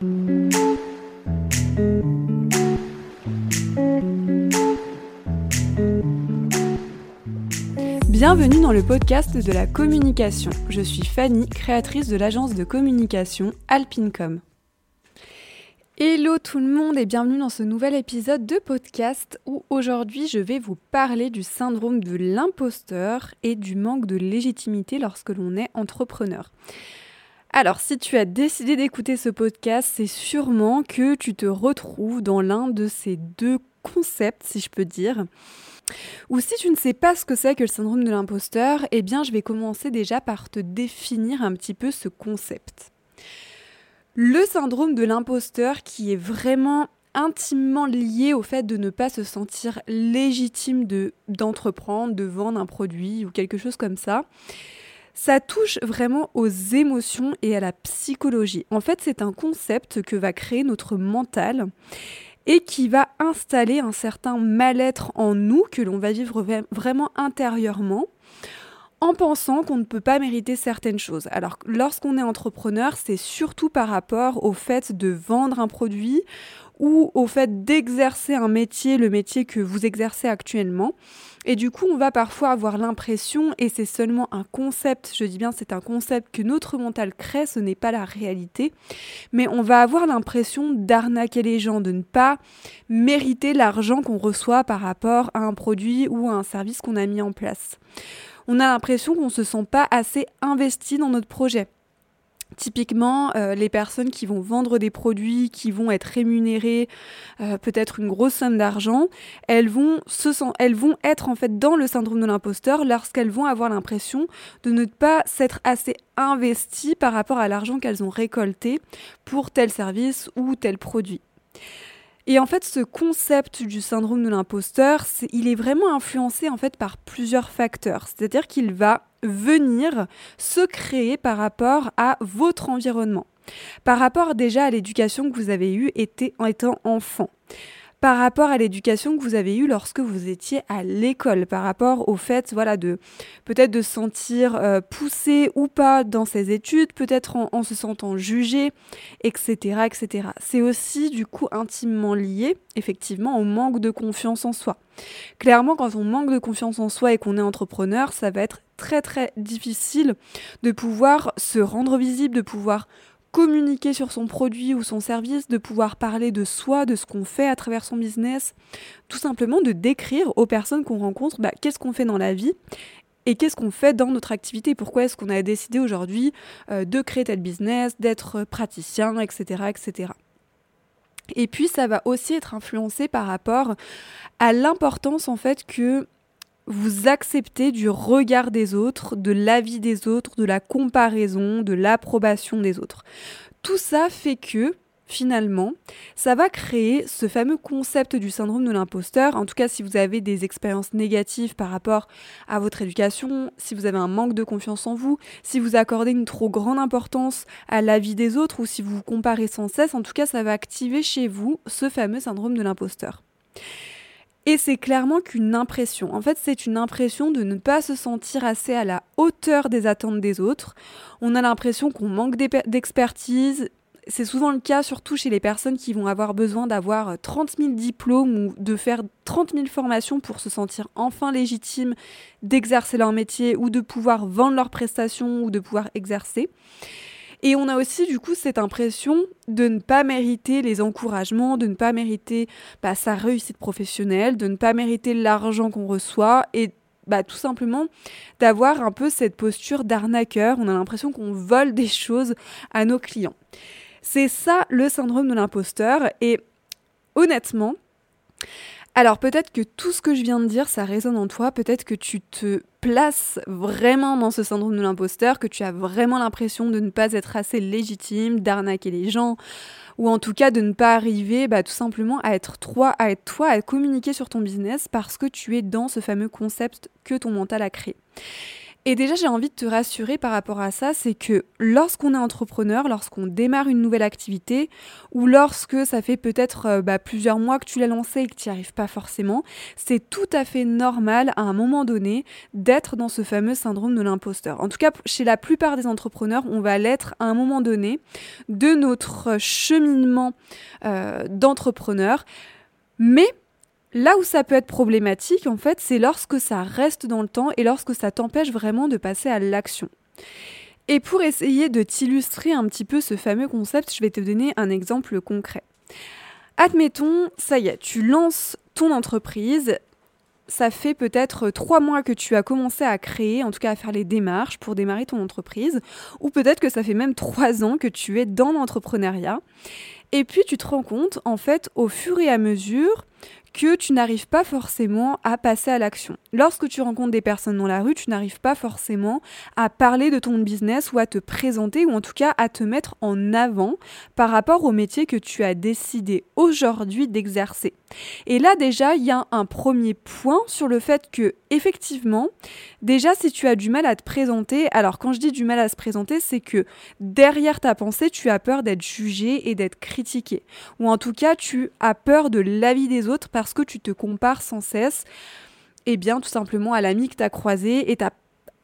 Bienvenue dans le podcast de la communication. Je suis Fanny, créatrice de l'agence de communication Alpincom. Hello tout le monde et bienvenue dans ce nouvel épisode de podcast où aujourd'hui je vais vous parler du syndrome de l'imposteur et du manque de légitimité lorsque l'on est entrepreneur. Alors si tu as décidé d'écouter ce podcast, c'est sûrement que tu te retrouves dans l'un de ces deux concepts, si je peux dire. Ou si tu ne sais pas ce que c'est que le syndrome de l'imposteur, eh bien je vais commencer déjà par te définir un petit peu ce concept. Le syndrome de l'imposteur qui est vraiment intimement lié au fait de ne pas se sentir légitime de d'entreprendre, de vendre un produit ou quelque chose comme ça. Ça touche vraiment aux émotions et à la psychologie. En fait, c'est un concept que va créer notre mental et qui va installer un certain mal-être en nous que l'on va vivre vraiment intérieurement en pensant qu'on ne peut pas mériter certaines choses. Alors lorsqu'on est entrepreneur, c'est surtout par rapport au fait de vendre un produit ou au fait d'exercer un métier, le métier que vous exercez actuellement. Et du coup, on va parfois avoir l'impression, et c'est seulement un concept, je dis bien c'est un concept que notre mental crée, ce n'est pas la réalité, mais on va avoir l'impression d'arnaquer les gens, de ne pas mériter l'argent qu'on reçoit par rapport à un produit ou à un service qu'on a mis en place. On a l'impression qu'on ne se sent pas assez investi dans notre projet. Typiquement, euh, les personnes qui vont vendre des produits, qui vont être rémunérées euh, peut-être une grosse somme d'argent, elles vont se elles vont être en fait dans le syndrome de l'imposteur lorsqu'elles vont avoir l'impression de ne pas s'être assez investies par rapport à l'argent qu'elles ont récolté pour tel service ou tel produit. Et en fait, ce concept du syndrome de l'imposteur, il est vraiment influencé en fait par plusieurs facteurs. C'est-à-dire qu'il va venir se créer par rapport à votre environnement. Par rapport déjà à l'éducation que vous avez eue en étant enfant par rapport à l'éducation que vous avez eue lorsque vous étiez à l'école, par rapport au fait, voilà, de peut-être de se sentir euh, poussé ou pas dans ses études, peut-être en, se sentant jugé, etc., etc. C'est aussi du coup intimement lié, effectivement, au manque de confiance en soi. Clairement, quand on manque de confiance en soi et qu'on est entrepreneur, ça va être très très difficile de pouvoir se rendre visible, de pouvoir communiquer sur son produit ou son service, de pouvoir parler de soi, de ce qu'on fait à travers son business, tout simplement de décrire aux personnes qu'on rencontre bah, qu'est-ce qu'on fait dans la vie et qu'est-ce qu'on fait dans notre activité, pourquoi est-ce qu'on a décidé aujourd'hui euh, de créer tel business, d'être praticien, etc., etc. Et puis ça va aussi être influencé par rapport à l'importance en fait que vous acceptez du regard des autres, de l'avis des autres, de la comparaison, de l'approbation des autres. Tout ça fait que, finalement, ça va créer ce fameux concept du syndrome de l'imposteur. En tout cas, si vous avez des expériences négatives par rapport à votre éducation, si vous avez un manque de confiance en vous, si vous accordez une trop grande importance à l'avis des autres ou si vous vous comparez sans cesse, en tout cas, ça va activer chez vous ce fameux syndrome de l'imposteur. Et c'est clairement qu'une impression. En fait, c'est une impression de ne pas se sentir assez à la hauteur des attentes des autres. On a l'impression qu'on manque d'expertise. C'est souvent le cas, surtout chez les personnes qui vont avoir besoin d'avoir 30 000 diplômes ou de faire 30 000 formations pour se sentir enfin légitime d'exercer leur métier ou de pouvoir vendre leurs prestations ou de pouvoir exercer. Et on a aussi du coup cette impression de ne pas mériter les encouragements, de ne pas mériter bah, sa réussite professionnelle, de ne pas mériter l'argent qu'on reçoit et bah, tout simplement d'avoir un peu cette posture d'arnaqueur. On a l'impression qu'on vole des choses à nos clients. C'est ça le syndrome de l'imposteur et honnêtement, alors peut-être que tout ce que je viens de dire, ça résonne en toi, peut-être que tu te places vraiment dans ce syndrome de l'imposteur, que tu as vraiment l'impression de ne pas être assez légitime, d'arnaquer les gens, ou en tout cas de ne pas arriver bah, tout simplement à être toi, à être toi, à communiquer sur ton business parce que tu es dans ce fameux concept que ton mental a créé. Et déjà, j'ai envie de te rassurer par rapport à ça, c'est que lorsqu'on est entrepreneur, lorsqu'on démarre une nouvelle activité, ou lorsque ça fait peut-être euh, bah, plusieurs mois que tu l'as lancé et que tu n'y arrives pas forcément, c'est tout à fait normal à un moment donné d'être dans ce fameux syndrome de l'imposteur. En tout cas, chez la plupart des entrepreneurs, on va l'être à un moment donné de notre cheminement euh, d'entrepreneur. Mais Là où ça peut être problématique, en fait, c'est lorsque ça reste dans le temps et lorsque ça t'empêche vraiment de passer à l'action. Et pour essayer de t'illustrer un petit peu ce fameux concept, je vais te donner un exemple concret. Admettons, ça y est, tu lances ton entreprise, ça fait peut-être trois mois que tu as commencé à créer, en tout cas à faire les démarches pour démarrer ton entreprise, ou peut-être que ça fait même trois ans que tu es dans l'entrepreneuriat. Et puis tu te rends compte, en fait, au fur et à mesure que tu n'arrives pas forcément à passer à l'action. Lorsque tu rencontres des personnes dans la rue, tu n'arrives pas forcément à parler de ton business ou à te présenter ou en tout cas à te mettre en avant par rapport au métier que tu as décidé aujourd'hui d'exercer. Et là déjà, il y a un premier point sur le fait que effectivement, déjà si tu as du mal à te présenter, alors quand je dis du mal à se présenter, c'est que derrière ta pensée, tu as peur d'être jugé et d'être critiqué ou en tout cas, tu as peur de l'avis des autres parce que tu te compares sans cesse, eh bien tout simplement à l'ami que tu as croisé et tu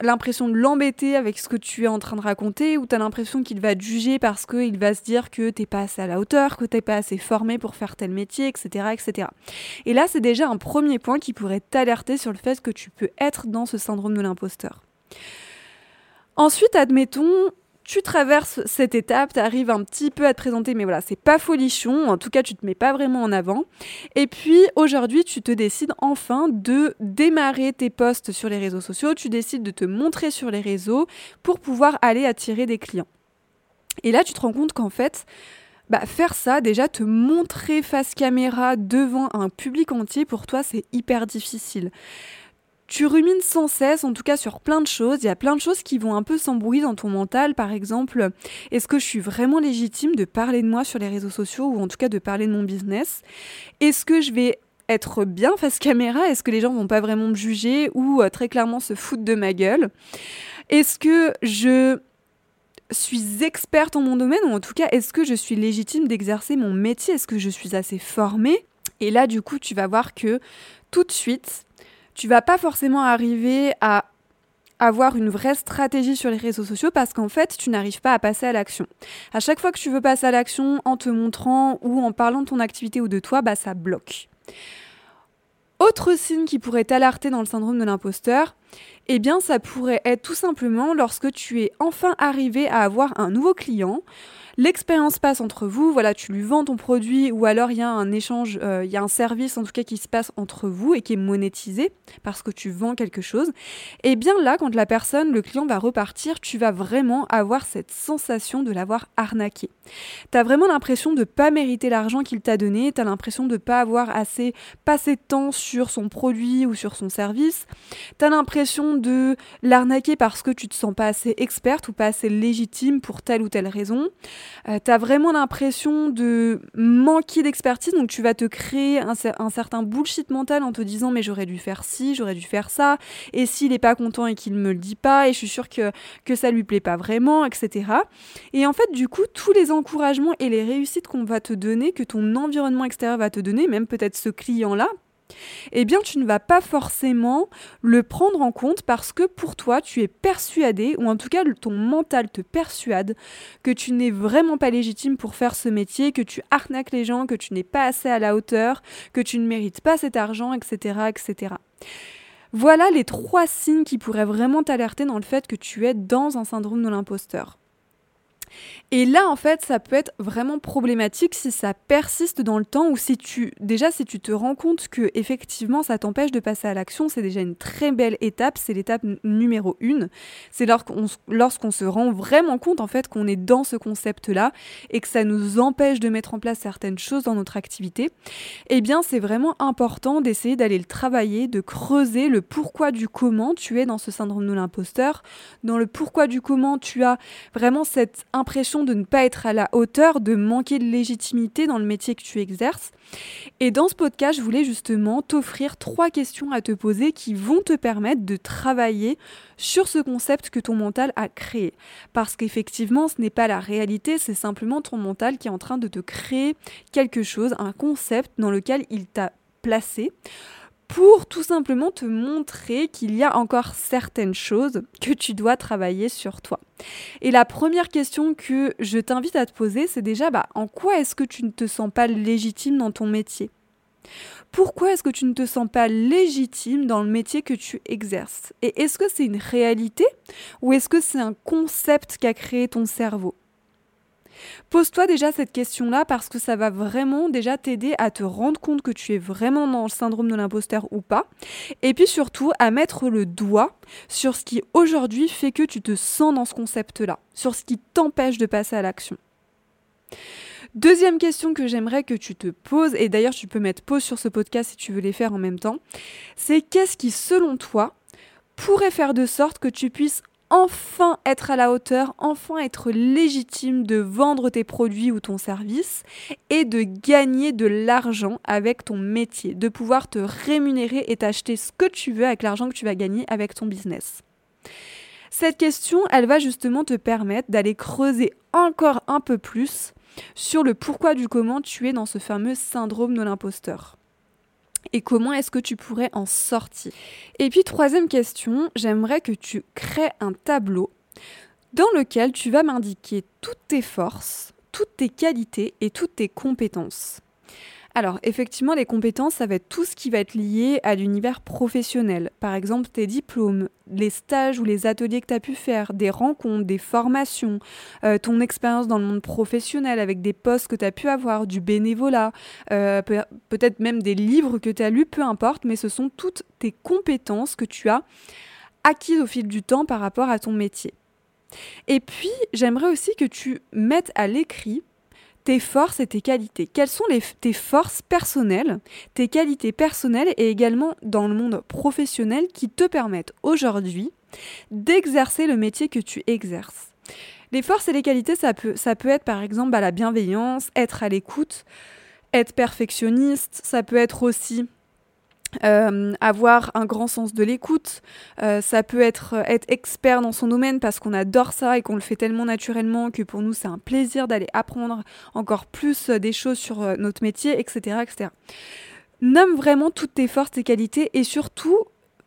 l'impression de l'embêter avec ce que tu es en train de raconter ou tu as l'impression qu'il va te juger parce qu'il va se dire que t'es pas assez à la hauteur, que t'es pas assez formé pour faire tel métier, etc. etc. Et là, c'est déjà un premier point qui pourrait t'alerter sur le fait que tu peux être dans ce syndrome de l'imposteur. Ensuite, admettons, tu traverses cette étape, tu arrives un petit peu à te présenter, mais voilà, c'est pas folichon, en tout cas tu te mets pas vraiment en avant. Et puis aujourd'hui, tu te décides enfin de démarrer tes posts sur les réseaux sociaux, tu décides de te montrer sur les réseaux pour pouvoir aller attirer des clients. Et là, tu te rends compte qu'en fait, bah, faire ça, déjà te montrer face caméra devant un public entier, pour toi, c'est hyper difficile tu rumines sans cesse, en tout cas sur plein de choses. Il y a plein de choses qui vont un peu s'embrouiller dans ton mental. Par exemple, est-ce que je suis vraiment légitime de parler de moi sur les réseaux sociaux ou en tout cas de parler de mon business? Est-ce que je vais être bien face caméra? Est-ce que les gens vont pas vraiment me juger ou euh, très clairement se foutre de ma gueule? Est-ce que je suis experte en mon domaine ou en tout cas est-ce que je suis légitime d'exercer mon métier? Est-ce que je suis assez formée? Et là du coup tu vas voir que tout de suite tu vas pas forcément arriver à avoir une vraie stratégie sur les réseaux sociaux parce qu'en fait, tu n'arrives pas à passer à l'action. À chaque fois que tu veux passer à l'action en te montrant ou en parlant de ton activité ou de toi, bah ça bloque. Autre signe qui pourrait t'alerter dans le syndrome de l'imposteur, eh bien ça pourrait être tout simplement lorsque tu es enfin arrivé à avoir un nouveau client, L'expérience passe entre vous, voilà, tu lui vends ton produit ou alors il y a un échange, euh, il y a un service en tout cas qui se passe entre vous et qui est monétisé parce que tu vends quelque chose. Et bien là, quand la personne, le client va repartir, tu vas vraiment avoir cette sensation de l'avoir arnaqué. Tu as vraiment l'impression de pas mériter l'argent qu'il t'a donné, tu as l'impression de pas avoir assez passé de temps sur son produit ou sur son service. Tu as l'impression de l'arnaquer parce que tu te sens pas assez experte ou pas assez légitime pour telle ou telle raison. Euh, tu as vraiment l'impression de manquer d'expertise, donc tu vas te créer un, certain bullshit mental en te disant mais j'aurais dû faire ci, j'aurais dû faire ça, et s'il n'est pas content et qu'il me le dit pas, et je suis sûre que, que ça lui plaît pas vraiment, etc. Et en fait, du coup, tous les encouragements et les réussites qu'on va te donner, que ton environnement extérieur va te donner, même peut-être ce client-là, eh bien tu ne vas pas forcément le prendre en compte parce que pour toi tu es persuadé, ou en tout cas ton mental te persuade que tu n'es vraiment pas légitime pour faire ce métier, que tu arnaques les gens, que tu n'es pas assez à la hauteur, que tu ne mérites pas cet argent, etc. etc. Voilà les trois signes qui pourraient vraiment t'alerter dans le fait que tu es dans un syndrome de l'imposteur. Et là, en fait, ça peut être vraiment problématique si ça persiste dans le temps ou si tu, déjà, si tu te rends compte que effectivement, ça t'empêche de passer à l'action, c'est déjà une très belle étape. C'est l'étape numéro une. C'est lorsqu'on, se rend vraiment compte, en fait, qu'on est dans ce concept-là et que ça nous empêche de mettre en place certaines choses dans notre activité. Eh bien, c'est vraiment important d'essayer d'aller le travailler, de creuser le pourquoi du comment tu es dans ce syndrome de l'imposteur, dans le pourquoi du comment tu as vraiment cette de ne pas être à la hauteur, de manquer de légitimité dans le métier que tu exerces. Et dans ce podcast, je voulais justement t'offrir trois questions à te poser qui vont te permettre de travailler sur ce concept que ton mental a créé. Parce qu'effectivement, ce n'est pas la réalité, c'est simplement ton mental qui est en train de te créer quelque chose, un concept dans lequel il t'a placé pour tout simplement te montrer qu'il y a encore certaines choses que tu dois travailler sur toi. Et la première question que je t'invite à te poser, c'est déjà bah, en quoi est-ce que tu ne te sens pas légitime dans ton métier? Pourquoi est-ce que tu ne te sens pas légitime dans le métier que tu exerces? Et est-ce que c'est une réalité ou est-ce que c'est un concept qu'a créé ton cerveau? Pose-toi déjà cette question-là parce que ça va vraiment déjà t'aider à te rendre compte que tu es vraiment dans le syndrome de l'imposteur ou pas. Et puis surtout à mettre le doigt sur ce qui aujourd'hui fait que tu te sens dans ce concept-là, sur ce qui t'empêche de passer à l'action. Deuxième question que j'aimerais que tu te poses, et d'ailleurs tu peux mettre pause sur ce podcast si tu veux les faire en même temps, c'est qu'est-ce qui selon toi pourrait faire de sorte que tu puisses enfin être à la hauteur, enfin être légitime de vendre tes produits ou ton service et de gagner de l'argent avec ton métier, de pouvoir te rémunérer et t'acheter ce que tu veux avec l'argent que tu vas gagner avec ton business. Cette question, elle va justement te permettre d'aller creuser encore un peu plus sur le pourquoi du comment tu es dans ce fameux syndrome de l'imposteur et comment est-ce que tu pourrais en sortir? Et puis troisième question, j'aimerais que tu crées un tableau dans lequel tu vas m'indiquer toutes tes forces, toutes tes qualités et toutes tes compétences. Alors, effectivement, les compétences, ça va être tout ce qui va être lié à l'univers professionnel. Par exemple, tes diplômes, les stages ou les ateliers que tu as pu faire, des rencontres, des formations, euh, ton expérience dans le monde professionnel avec des postes que tu as pu avoir, du bénévolat, euh, peut-être même des livres que tu as lus, peu importe, mais ce sont toutes tes compétences que tu as acquises au fil du temps par rapport à ton métier. Et puis, j'aimerais aussi que tu mettes à l'écrit tes forces et tes qualités. Quelles sont tes forces personnelles, tes qualités personnelles et également dans le monde professionnel qui te permettent aujourd'hui d'exercer le métier que tu exerces? Les forces et les qualités, ça peut, ça peut être par exemple bah, la bienveillance, être à l'écoute, être perfectionniste, ça peut être aussi euh, avoir un grand sens de l'écoute, euh, ça peut être être expert dans son domaine parce qu'on adore ça et qu'on le fait tellement naturellement que pour nous c'est un plaisir d'aller apprendre encore plus des choses sur euh, notre métier, etc., etc. Nomme vraiment toutes tes forces, tes qualités et surtout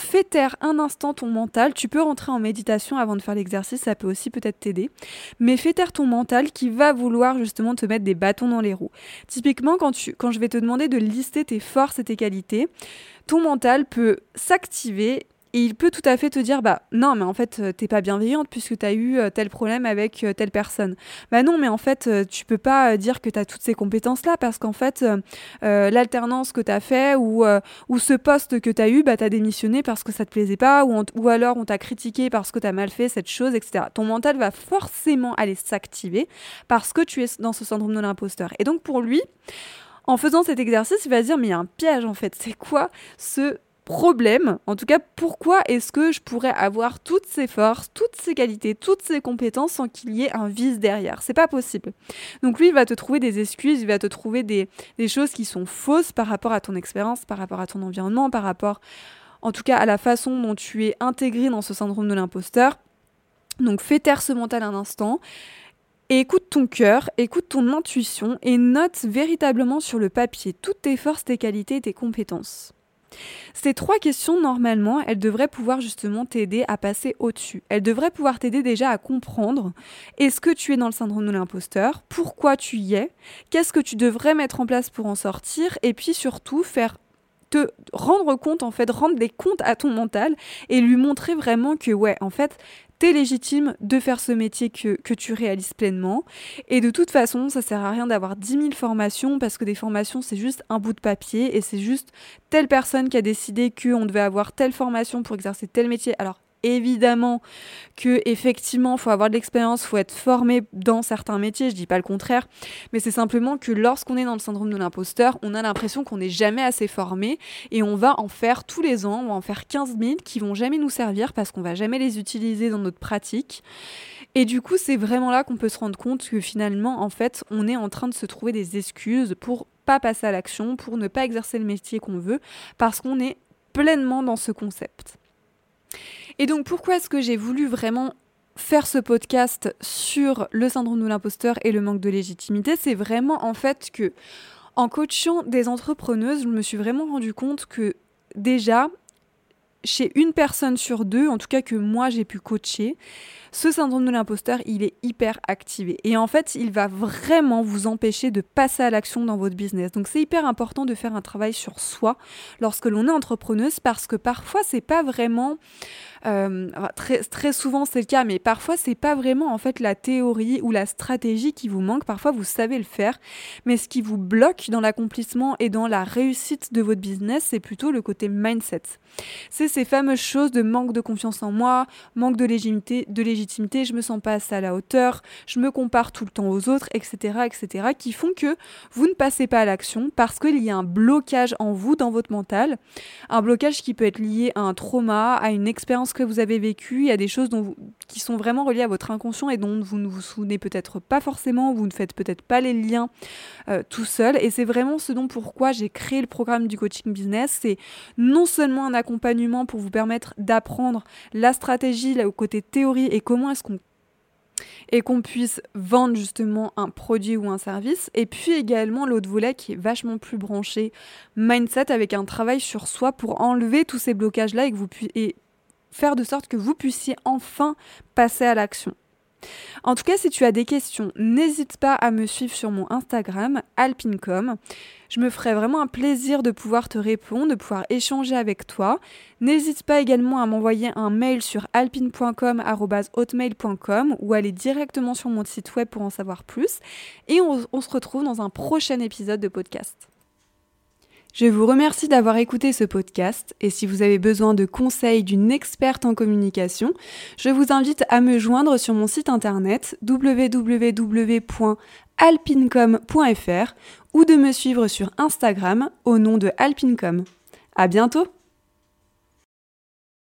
fais taire un instant ton mental. Tu peux rentrer en méditation avant de faire l'exercice, ça peut aussi peut-être t'aider. Mais fais taire ton mental qui va vouloir justement te mettre des bâtons dans les roues. Typiquement, quand, quand je vais te demander de lister tes forces et tes qualités, ton mental peut s'activer et il peut tout à fait te dire bah non mais en fait euh, t'es pas bienveillante puisque tu as eu euh, tel problème avec euh, telle personne. Bah non mais en fait tu peux pas dire que tu as toutes ces compétences là parce qu'en fait l'alternance que tu as fait ou, ou ce poste que tu as eu bah tu as démissionné parce que ça te plaisait pas ou, ou alors on t'a critiqué parce que tu as mal fait cette chose etc. Ton mental va forcément aller s'activer parce que tu es dans ce syndrome de l'imposteur. Et donc pour lui en faisant cet exercice, il va se dire mais il y a un piège en fait. C'est quoi ce problème, en tout cas pourquoi est-ce que je pourrais avoir toutes ces forces, toutes ces qualités, toutes ces compétences sans qu'il y ait un vice derrière? C'est pas possible. Donc lui, il va te trouver des excuses, il va te trouver des, des choses qui sont fausses par rapport à ton expérience, par rapport à ton environnement, par rapport en tout cas à la façon dont tu es intégré dans ce syndrome de l'imposteur. Donc fais taire ce mental un instant. Et écoute ton cœur, écoute ton intuition et note véritablement sur le papier toutes tes forces, tes qualités tes compétences. Ces trois questions, normalement, elles devraient pouvoir justement t'aider à passer au-dessus. Elles devraient pouvoir t'aider déjà à comprendre est-ce que tu es dans le syndrome de l'imposteur, pourquoi tu y es, qu'est-ce que tu devrais mettre en place pour en sortir, et puis surtout faire te rendre compte, en fait, rendre des comptes à ton mental et lui montrer vraiment que, ouais, en fait, t'es légitime de faire ce métier que, que, tu réalises pleinement. Et de toute façon, ça sert à rien d'avoir 10 000 formations parce que des formations, c'est juste un bout de papier et c'est juste telle personne qui a décidé qu'on devait avoir telle formation pour exercer tel métier. Alors, évidemment que effectivement faut avoir de l'expérience, faut être formé dans certains métiers, je dis pas le contraire, mais c'est simplement que lorsqu'on est dans le syndrome de l'imposteur, on a l'impression qu'on n'est jamais assez formé et on va en faire tous les ans, on va en faire 15 000 qui vont jamais nous servir parce qu'on va jamais les utiliser dans notre pratique. Et du coup, c'est vraiment là qu'on peut se rendre compte que finalement, en fait, on est en train de se trouver des excuses pour pas passer à l'action, pour ne pas exercer le métier qu'on veut, parce qu'on est pleinement dans ce concept. Et donc pourquoi est-ce que j'ai voulu vraiment faire ce podcast sur le syndrome de l'imposteur et le manque de légitimité? C'est vraiment en fait que en coachant des entrepreneuses, je me suis vraiment rendu compte que déjà, chez une personne sur deux, en tout cas que moi j'ai pu coacher, ce syndrome de l'imposteur, il est hyper activé. Et en fait, il va vraiment vous empêcher de passer à l'action dans votre business. Donc c'est hyper important de faire un travail sur soi lorsque l'on est entrepreneuse parce que parfois c'est pas vraiment euh, très, très souvent c'est le cas, mais parfois c'est pas vraiment en fait la théorie ou la stratégie qui vous manque. Parfois vous savez le faire, mais ce qui vous bloque dans l'accomplissement et dans la réussite de votre business, c'est plutôt le côté mindset. C'est ces fameuses choses de manque de confiance en moi, manque de légitimité, de légitimité, je me sens pas à la hauteur, je me compare tout le temps aux autres, etc., etc., qui font que vous ne passez pas à l'action parce qu'il y a un blocage en vous, dans votre mental, un blocage qui peut être lié à un trauma, à une expérience que vous avez vécu, il y a des choses qui sont vraiment reliées à votre inconscient et dont vous ne vous souvenez peut-être pas forcément, vous ne faites peut-être pas les liens euh, tout seul. Et c'est vraiment ce dont pourquoi j'ai créé le programme du coaching business. C'est non seulement un accompagnement pour vous permettre d'apprendre la stratégie, là, au côté théorie et comment est-ce qu'on et qu'on puisse vendre justement un produit ou un service. Et puis également l'autre volet qui est vachement plus branché mindset avec un travail sur soi pour enlever tous ces blocages-là et que vous puissiez faire de sorte que vous puissiez enfin passer à l'action. En tout cas, si tu as des questions, n'hésite pas à me suivre sur mon Instagram, alpincom. Je me ferai vraiment un plaisir de pouvoir te répondre, de pouvoir échanger avec toi. N'hésite pas également à m'envoyer un mail sur alpine.com.hotmail.com ou aller directement sur mon site web pour en savoir plus. Et on, on se retrouve dans un prochain épisode de podcast. Je vous remercie d'avoir écouté ce podcast et si vous avez besoin de conseils d'une experte en communication, je vous invite à me joindre sur mon site internet www.alpincom.fr ou de me suivre sur Instagram au nom de Alpincom. À bientôt!